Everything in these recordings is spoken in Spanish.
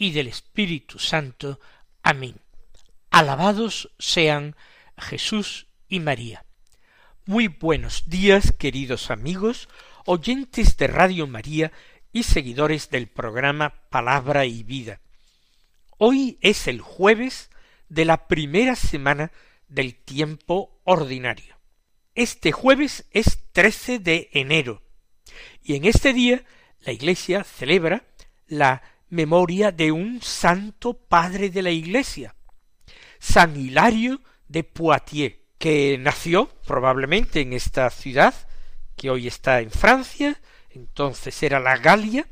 y del Espíritu Santo. Amén. Alabados sean Jesús y María. Muy buenos días, queridos amigos, oyentes de Radio María y seguidores del programa Palabra y Vida. Hoy es el jueves de la primera semana del tiempo ordinario. Este jueves es 13 de enero y en este día la Iglesia celebra la memoria de un santo padre de la Iglesia, San Hilario de Poitiers, que nació probablemente en esta ciudad, que hoy está en Francia, entonces era la Galia,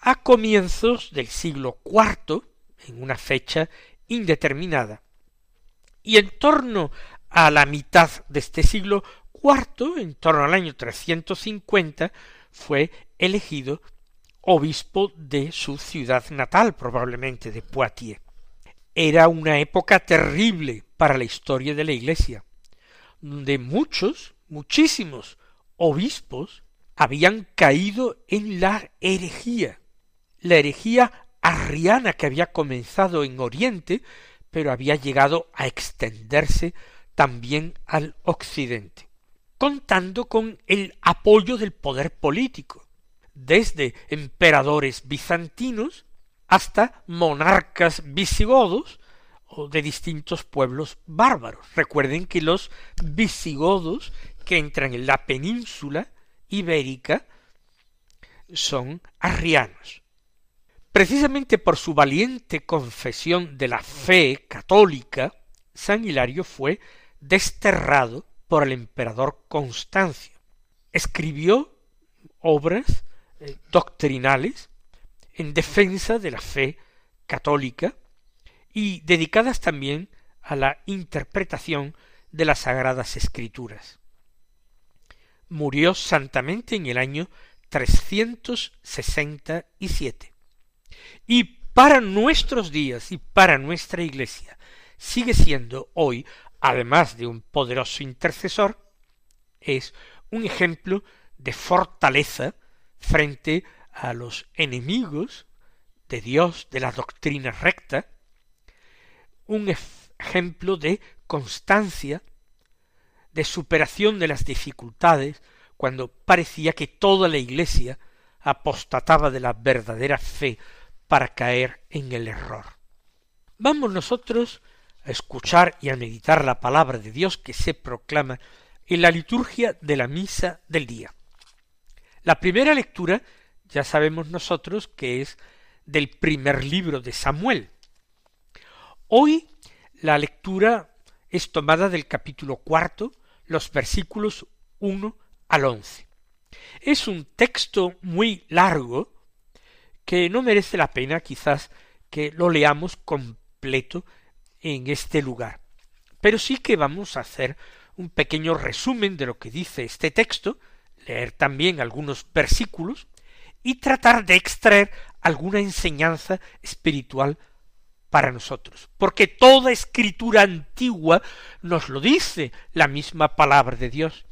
a comienzos del siglo IV, en una fecha indeterminada. Y en torno a la mitad de este siglo IV, en torno al año 350, fue elegido obispo de su ciudad natal, probablemente de Poitiers. Era una época terrible para la historia de la Iglesia, donde muchos, muchísimos obispos habían caído en la herejía, la herejía arriana que había comenzado en Oriente, pero había llegado a extenderse también al occidente contando con el apoyo del poder político, desde emperadores bizantinos hasta monarcas visigodos o de distintos pueblos bárbaros. Recuerden que los visigodos que entran en la península ibérica son arrianos. Precisamente por su valiente confesión de la fe católica, San Hilario fue desterrado por el emperador Constancio. Escribió obras doctrinales en defensa de la fe católica y dedicadas también a la interpretación de las sagradas escrituras. Murió santamente en el año 367. Y para nuestros días y para nuestra iglesia sigue siendo hoy además de un poderoso intercesor, es un ejemplo de fortaleza frente a los enemigos de Dios, de la doctrina recta, un ejemplo de constancia, de superación de las dificultades, cuando parecía que toda la Iglesia apostataba de la verdadera fe para caer en el error. Vamos nosotros a escuchar y a meditar la palabra de Dios que se proclama en la liturgia de la misa del día. La primera lectura ya sabemos nosotros que es del primer libro de Samuel. Hoy la lectura es tomada del capítulo cuarto, los versículos uno al once. Es un texto muy largo que no merece la pena quizás que lo leamos completo en este lugar. Pero sí que vamos a hacer un pequeño resumen de lo que dice este texto, leer también algunos versículos y tratar de extraer alguna enseñanza espiritual para nosotros, porque toda escritura antigua nos lo dice la misma palabra de Dios,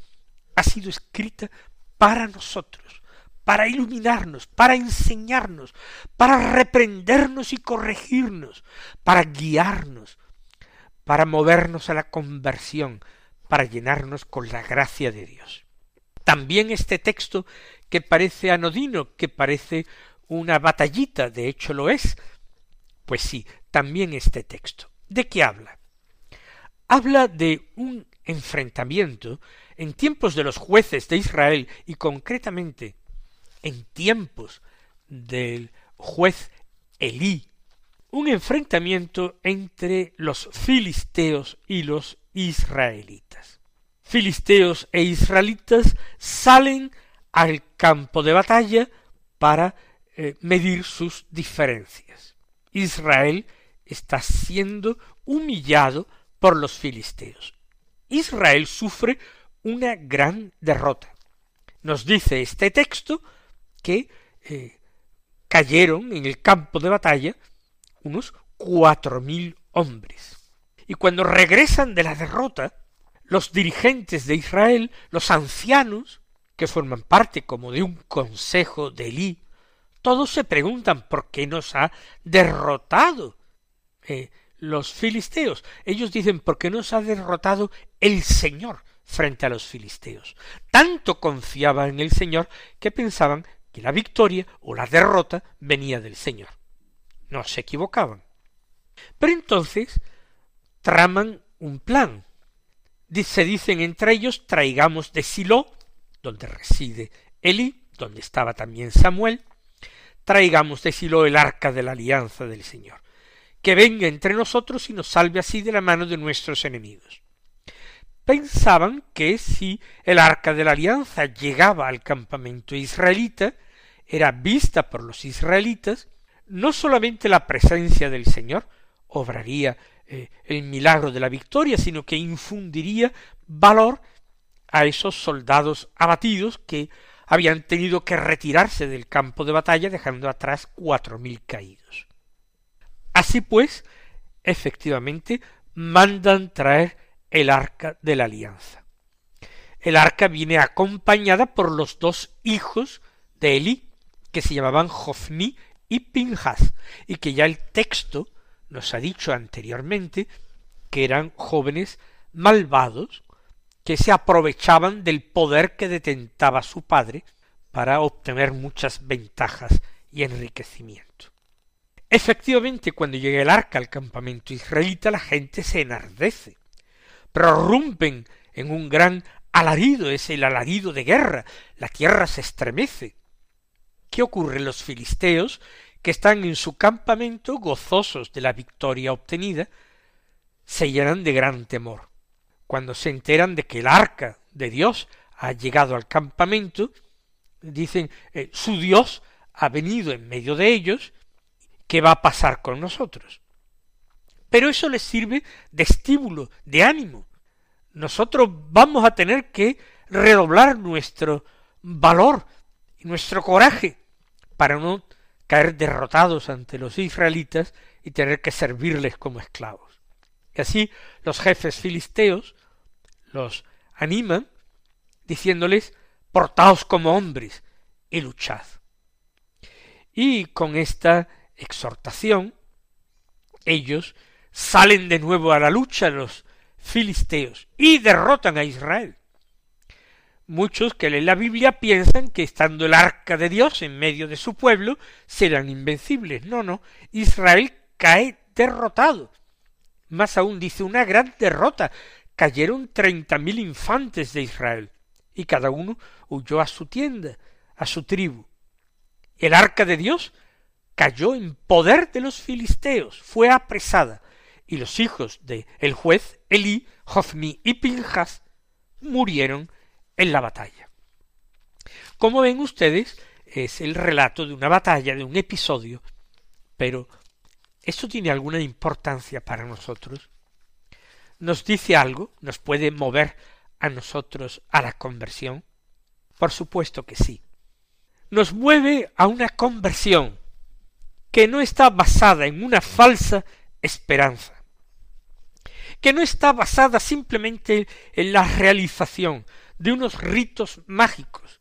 ha sido escrita para nosotros, para iluminarnos, para enseñarnos, para reprendernos y corregirnos, para guiarnos, para movernos a la conversión, para llenarnos con la gracia de Dios. También este texto que parece anodino, que parece una batallita, de hecho lo es, pues sí, también este texto. ¿De qué habla? Habla de un enfrentamiento en tiempos de los jueces de Israel y concretamente en tiempos del juez Elí un enfrentamiento entre los filisteos y los israelitas. Filisteos e israelitas salen al campo de batalla para eh, medir sus diferencias. Israel está siendo humillado por los filisteos. Israel sufre una gran derrota. Nos dice este texto que eh, cayeron en el campo de batalla unos cuatro mil hombres. Y cuando regresan de la derrota, los dirigentes de Israel, los ancianos, que forman parte como de un consejo de Elí, todos se preguntan por qué nos ha derrotado eh, los filisteos. Ellos dicen por qué nos ha derrotado el Señor frente a los filisteos. Tanto confiaban en el Señor que pensaban que la victoria o la derrota venía del Señor. No se equivocaban. Pero entonces traman un plan. Se dicen entre ellos traigamos de Silo, donde reside Eli, donde estaba también Samuel, traigamos de Silo el arca de la alianza del Señor, que venga entre nosotros y nos salve así de la mano de nuestros enemigos. Pensaban que si el arca de la alianza llegaba al campamento israelita, era vista por los israelitas, no solamente la presencia del Señor obraría eh, el milagro de la victoria, sino que infundiría valor a esos soldados abatidos que habían tenido que retirarse del campo de batalla dejando atrás cuatro mil caídos. Así pues, efectivamente, mandan traer el arca de la alianza. El arca viene acompañada por los dos hijos de Elí, que se llamaban Jofni y Pinjas, y que ya el texto nos ha dicho anteriormente que eran jóvenes malvados que se aprovechaban del poder que detentaba su padre para obtener muchas ventajas y enriquecimiento. Efectivamente, cuando llega el arca al campamento israelita, la gente se enardece, prorrumpen en un gran alarido, es el alarido de guerra, la tierra se estremece. ¿Qué ocurre? Los filisteos, que están en su campamento gozosos de la victoria obtenida, se llenan de gran temor cuando se enteran de que el arca de Dios ha llegado al campamento, dicen, eh, su Dios ha venido en medio de ellos, ¿qué va a pasar con nosotros? Pero eso les sirve de estímulo, de ánimo. Nosotros vamos a tener que redoblar nuestro valor y nuestro coraje para no caer derrotados ante los israelitas y tener que servirles como esclavos. Y así los jefes filisteos los animan diciéndoles portaos como hombres y luchad. Y con esta exhortación ellos salen de nuevo a la lucha los filisteos y derrotan a Israel. Muchos que leen la Biblia piensan que estando el arca de Dios en medio de su pueblo serán invencibles. No, no, Israel cae derrotado. Más aún dice una gran derrota, cayeron treinta mil infantes de Israel, y cada uno huyó a su tienda, a su tribu. El arca de Dios cayó en poder de los filisteos, fue apresada, y los hijos de el juez Elí, Jofni y Pinjas murieron en la batalla. Como ven ustedes, es el relato de una batalla, de un episodio, pero ¿esto tiene alguna importancia para nosotros? nos dice algo, nos puede mover a nosotros a la conversión? Por supuesto que sí. Nos mueve a una conversión que no está basada en una falsa esperanza, que no está basada simplemente en la realización de unos ritos mágicos,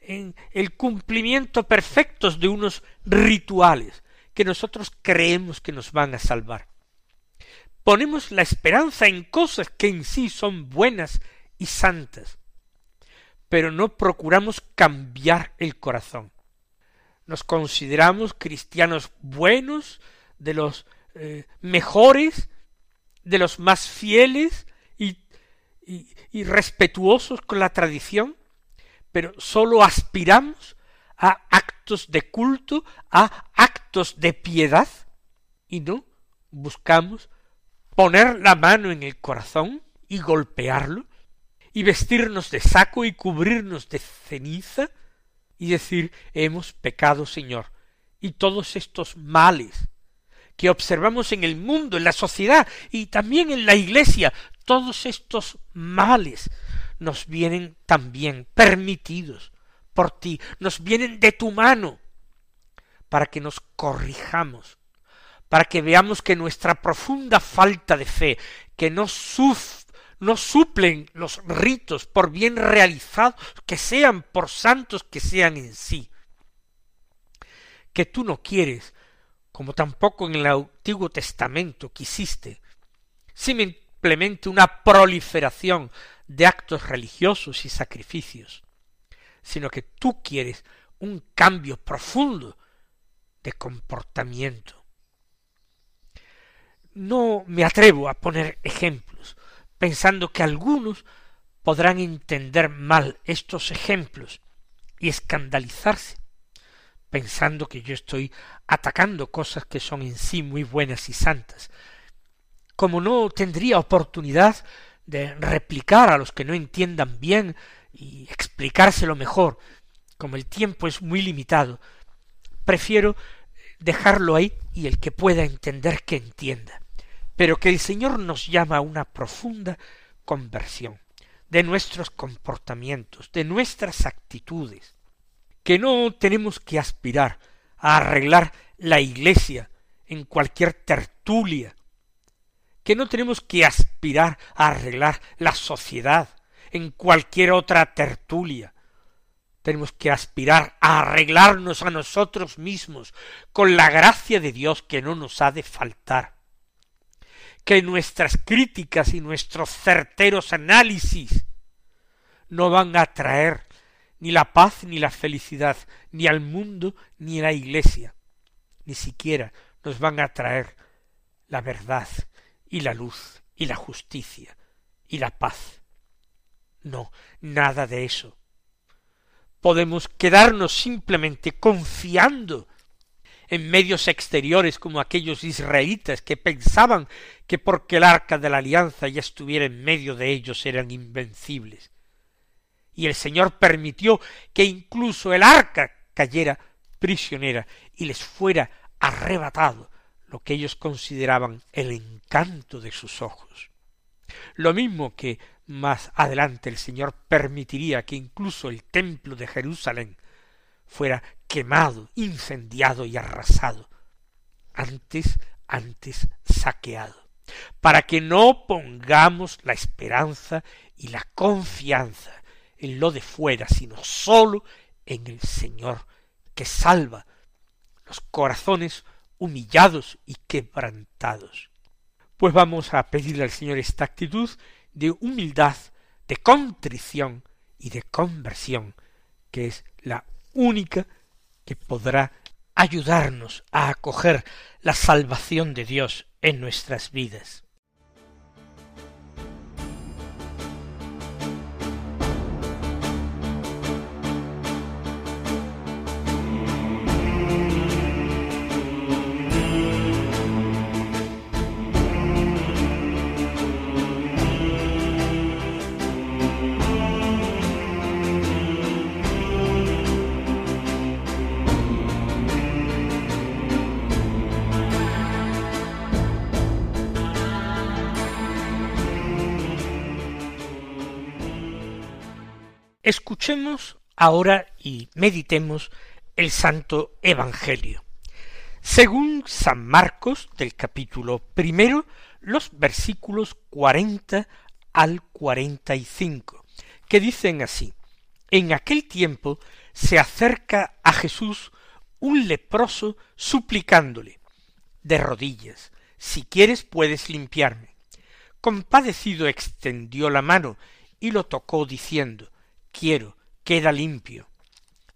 en el cumplimiento perfecto de unos rituales que nosotros creemos que nos van a salvar, ponemos la esperanza en cosas que en sí son buenas y santas, pero no procuramos cambiar el corazón. Nos consideramos cristianos buenos, de los eh, mejores, de los más fieles y, respetuosos con la tradición, pero sólo aspiramos a actos de culto, a actos de piedad, y no buscamos poner la mano en el corazón y golpearlo, y vestirnos de saco y cubrirnos de ceniza, y decir hemos pecado, Señor, y todos estos males que observamos en el mundo, en la sociedad y también en la iglesia, todos estos males nos vienen también permitidos por ti, nos vienen de tu mano, para que nos corrijamos, para que veamos que nuestra profunda falta de fe, que no, no suplen los ritos por bien realizados, que sean por santos que sean en sí, que tú no quieres, como tampoco en el Antiguo Testamento quisiste, simplemente una proliferación de actos religiosos y sacrificios, sino que tú quieres un cambio profundo de comportamiento. No me atrevo a poner ejemplos, pensando que algunos podrán entender mal estos ejemplos y escandalizarse, pensando que yo estoy atacando cosas que son en sí muy buenas y santas. Como no tendría oportunidad de replicar a los que no entiendan bien y explicárselo mejor, como el tiempo es muy limitado, prefiero dejarlo ahí y el que pueda entender que entienda. Pero que el Señor nos llama a una profunda conversión de nuestros comportamientos, de nuestras actitudes, que no tenemos que aspirar a arreglar la iglesia en cualquier tertulia, que no tenemos que aspirar a arreglar la sociedad en cualquier otra tertulia, tenemos que aspirar a arreglarnos a nosotros mismos con la gracia de Dios que no nos ha de faltar. Que nuestras críticas y nuestros certeros análisis no van a traer ni la paz ni la felicidad ni al mundo ni a la iglesia, ni siquiera nos van a traer la verdad y la luz y la justicia y la paz. No, nada de eso podemos quedarnos simplemente confiando en medios exteriores como aquellos israelitas que pensaban que porque el arca de la alianza ya estuviera en medio de ellos eran invencibles. Y el Señor permitió que incluso el arca cayera prisionera y les fuera arrebatado lo que ellos consideraban el encanto de sus ojos. Lo mismo que más adelante el Señor permitiría que incluso el templo de Jerusalén fuera quemado, incendiado y arrasado, antes, antes saqueado, para que no pongamos la esperanza y la confianza en lo de fuera, sino sólo en el Señor que salva los corazones humillados y quebrantados. Pues vamos a pedirle al Señor esta actitud de humildad, de contrición y de conversión, que es la única que podrá ayudarnos a acoger la salvación de Dios en nuestras vidas. Escuchemos ahora y meditemos el Santo Evangelio. Según San Marcos, del capítulo primero, los versículos cuarenta al cuarenta y cinco, que dicen así En aquel tiempo se acerca a Jesús un leproso suplicándole de rodillas Si quieres puedes limpiarme. Compadecido extendió la mano y lo tocó diciendo quiero, queda limpio.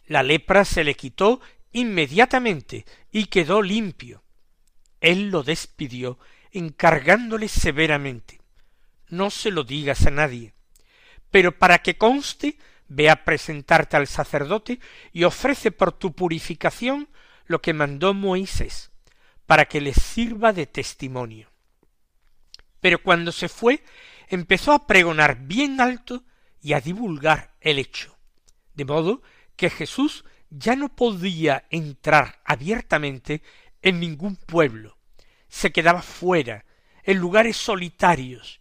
La lepra se le quitó inmediatamente y quedó limpio. Él lo despidió encargándole severamente no se lo digas a nadie, pero para que conste, ve a presentarte al sacerdote y ofrece por tu purificación lo que mandó Moisés, para que le sirva de testimonio. Pero cuando se fue, empezó a pregonar bien alto y a divulgar el hecho. De modo que Jesús ya no podía entrar abiertamente en ningún pueblo, se quedaba fuera, en lugares solitarios,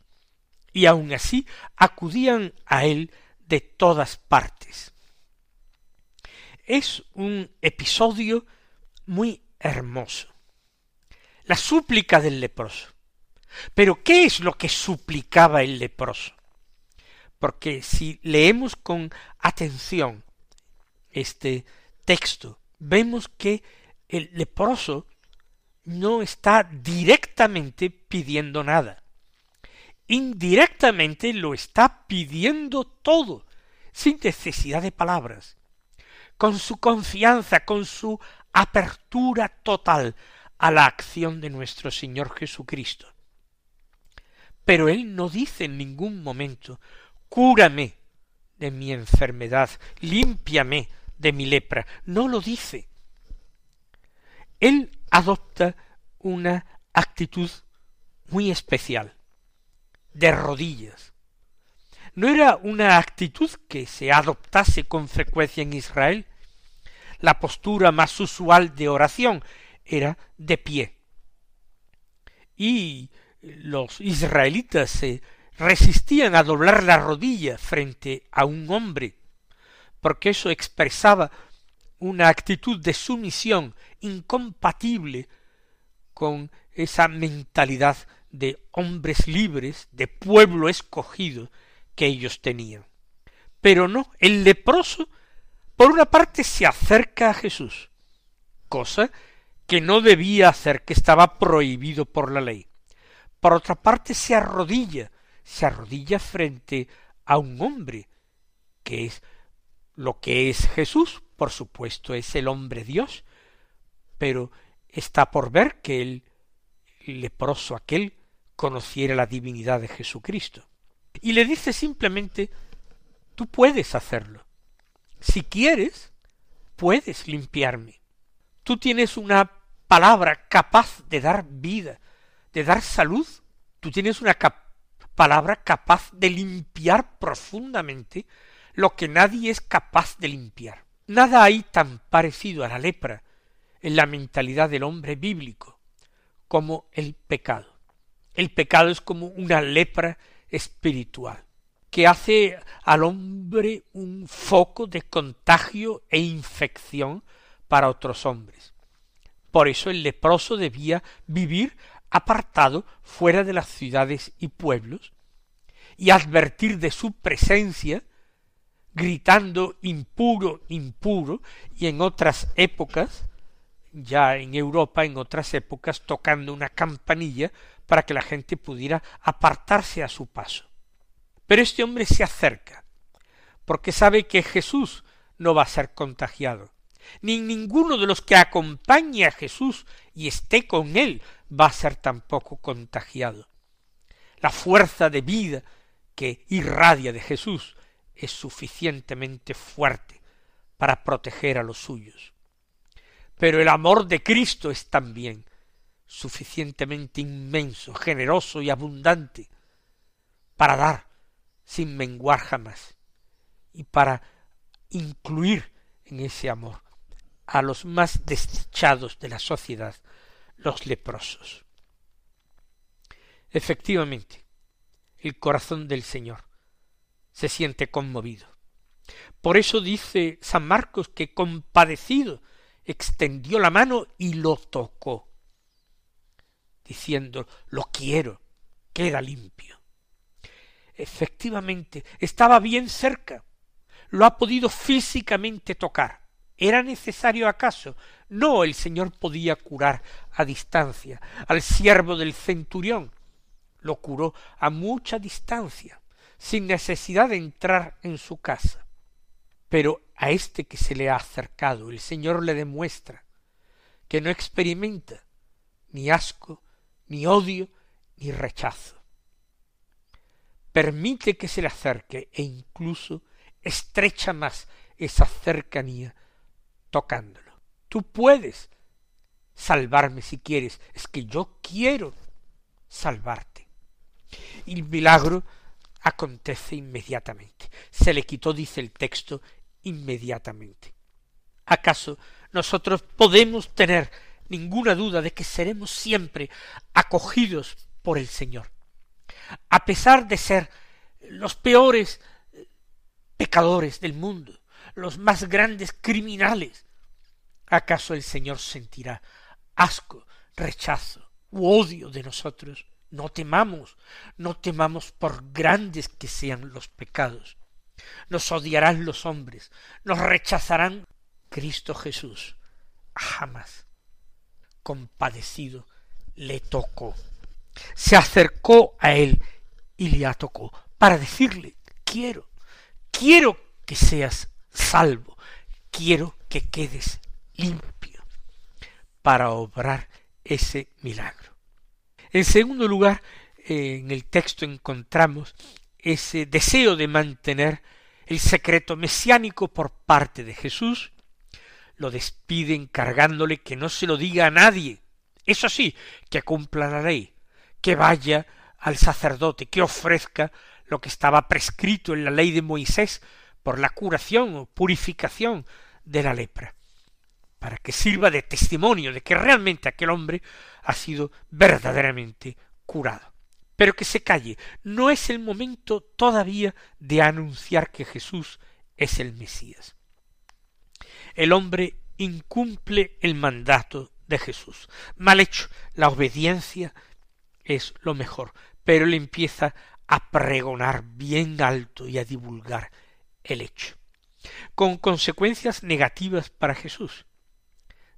y aun así acudían a él de todas partes. Es un episodio muy hermoso. La súplica del leproso. Pero ¿qué es lo que suplicaba el leproso? Porque si leemos con atención este texto, vemos que el leproso no está directamente pidiendo nada. Indirectamente lo está pidiendo todo, sin necesidad de palabras, con su confianza, con su apertura total a la acción de nuestro Señor Jesucristo. Pero él no dice en ningún momento cúrame de mi enfermedad, límpiame de mi lepra. No lo dice. Él adopta una actitud muy especial, de rodillas. No era una actitud que se adoptase con frecuencia en Israel. La postura más usual de oración era de pie. Y los israelitas se resistían a doblar la rodilla frente a un hombre, porque eso expresaba una actitud de sumisión incompatible con esa mentalidad de hombres libres, de pueblo escogido que ellos tenían. Pero no, el leproso, por una parte, se acerca a Jesús, cosa que no debía hacer, que estaba prohibido por la ley. Por otra parte, se arrodilla, se arrodilla frente a un hombre, que es lo que es Jesús, por supuesto es el hombre Dios, pero está por ver que el leproso aquel conociera la divinidad de Jesucristo. Y le dice simplemente, tú puedes hacerlo. Si quieres, puedes limpiarme. Tú tienes una palabra capaz de dar vida, de dar salud. Tú tienes una palabra capaz de limpiar profundamente lo que nadie es capaz de limpiar. Nada hay tan parecido a la lepra en la mentalidad del hombre bíblico como el pecado. El pecado es como una lepra espiritual que hace al hombre un foco de contagio e infección para otros hombres. Por eso el leproso debía vivir apartado fuera de las ciudades y pueblos y advertir de su presencia gritando impuro, impuro, y en otras épocas, ya en Europa, en otras épocas, tocando una campanilla para que la gente pudiera apartarse a su paso. Pero este hombre se acerca, porque sabe que Jesús no va a ser contagiado, ni ninguno de los que acompañe a Jesús y esté con él va a ser tampoco contagiado. La fuerza de vida que irradia de Jesús es suficientemente fuerte para proteger a los suyos. Pero el amor de Cristo es también suficientemente inmenso, generoso y abundante para dar sin menguar jamás y para incluir en ese amor a los más desdichados de la sociedad, los leprosos. Efectivamente, el corazón del Señor se siente conmovido. Por eso dice San Marcos que compadecido extendió la mano y lo tocó, diciendo lo quiero, queda limpio. Efectivamente, estaba bien cerca, lo ha podido físicamente tocar. ¿Era necesario acaso? No, el Señor podía curar a distancia. Al siervo del centurión lo curó a mucha distancia sin necesidad de entrar en su casa. Pero a este que se le ha acercado, el Señor le demuestra que no experimenta ni asco, ni odio, ni rechazo. Permite que se le acerque e incluso estrecha más esa cercanía tocándolo. Tú puedes salvarme si quieres, es que yo quiero salvarte. Y el milagro acontece inmediatamente. Se le quitó, dice el texto, inmediatamente. ¿Acaso nosotros podemos tener ninguna duda de que seremos siempre acogidos por el Señor. A pesar de ser los peores pecadores del mundo, los más grandes criminales, ¿acaso el Señor sentirá asco, rechazo u odio de nosotros? No temamos, no temamos por grandes que sean los pecados. Nos odiarán los hombres, nos rechazarán Cristo Jesús. Jamás. Compadecido, le tocó. Se acercó a él y le tocó para decirle, quiero, quiero que seas salvo, quiero que quedes limpio para obrar ese milagro. En segundo lugar, en el texto encontramos ese deseo de mantener el secreto mesiánico por parte de Jesús, lo despide encargándole que no se lo diga a nadie, eso sí, que cumpla la ley, que vaya al sacerdote, que ofrezca lo que estaba prescrito en la ley de Moisés por la curación o purificación de la lepra, para que sirva de testimonio de que realmente aquel hombre ha sido verdaderamente curado. Pero que se calle, no es el momento todavía de anunciar que Jesús es el Mesías. El hombre incumple el mandato de Jesús. Mal hecho, la obediencia es lo mejor, pero él empieza a pregonar bien alto y a divulgar el hecho, con consecuencias negativas para Jesús.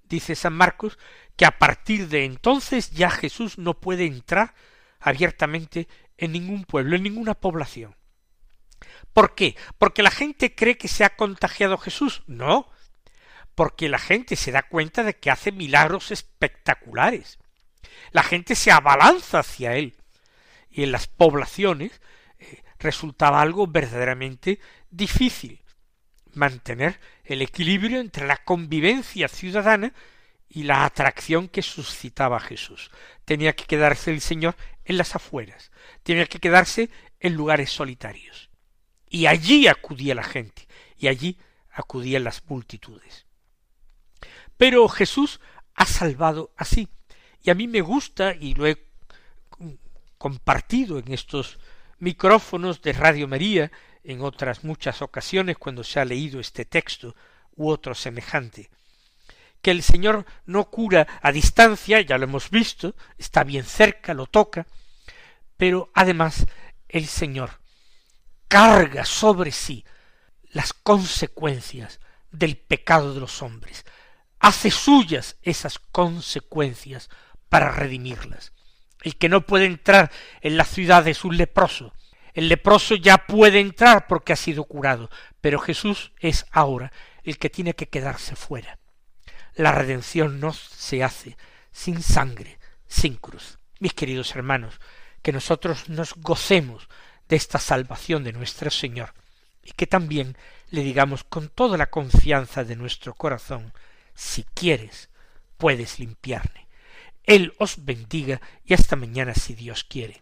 Dice San Marcos que a partir de entonces ya Jesús no puede entrar abiertamente en ningún pueblo, en ninguna población. ¿Por qué? ¿Porque la gente cree que se ha contagiado Jesús? No, porque la gente se da cuenta de que hace milagros espectaculares. La gente se abalanza hacia él. Y en las poblaciones eh, resultaba algo verdaderamente difícil mantener el equilibrio entre la convivencia ciudadana y la atracción que suscitaba Jesús. Tenía que quedarse el Señor en las afueras, tenía que quedarse en lugares solitarios. Y allí acudía la gente, y allí acudían las multitudes. Pero Jesús ha salvado así, y a mí me gusta, y lo he compartido en estos micrófonos de Radio María en otras muchas ocasiones cuando se ha leído este texto u otro semejante, que el Señor no cura a distancia, ya lo hemos visto, está bien cerca, lo toca, pero además el Señor carga sobre sí las consecuencias del pecado de los hombres, hace suyas esas consecuencias para redimirlas. El que no puede entrar en la ciudad es un leproso, el leproso ya puede entrar porque ha sido curado, pero Jesús es ahora el que tiene que quedarse fuera. La redención no se hace sin sangre, sin cruz. Mis queridos hermanos, que nosotros nos gocemos de esta salvación de nuestro Señor y que también le digamos con toda la confianza de nuestro corazón, si quieres, puedes limpiarme. Él os bendiga y hasta mañana si Dios quiere.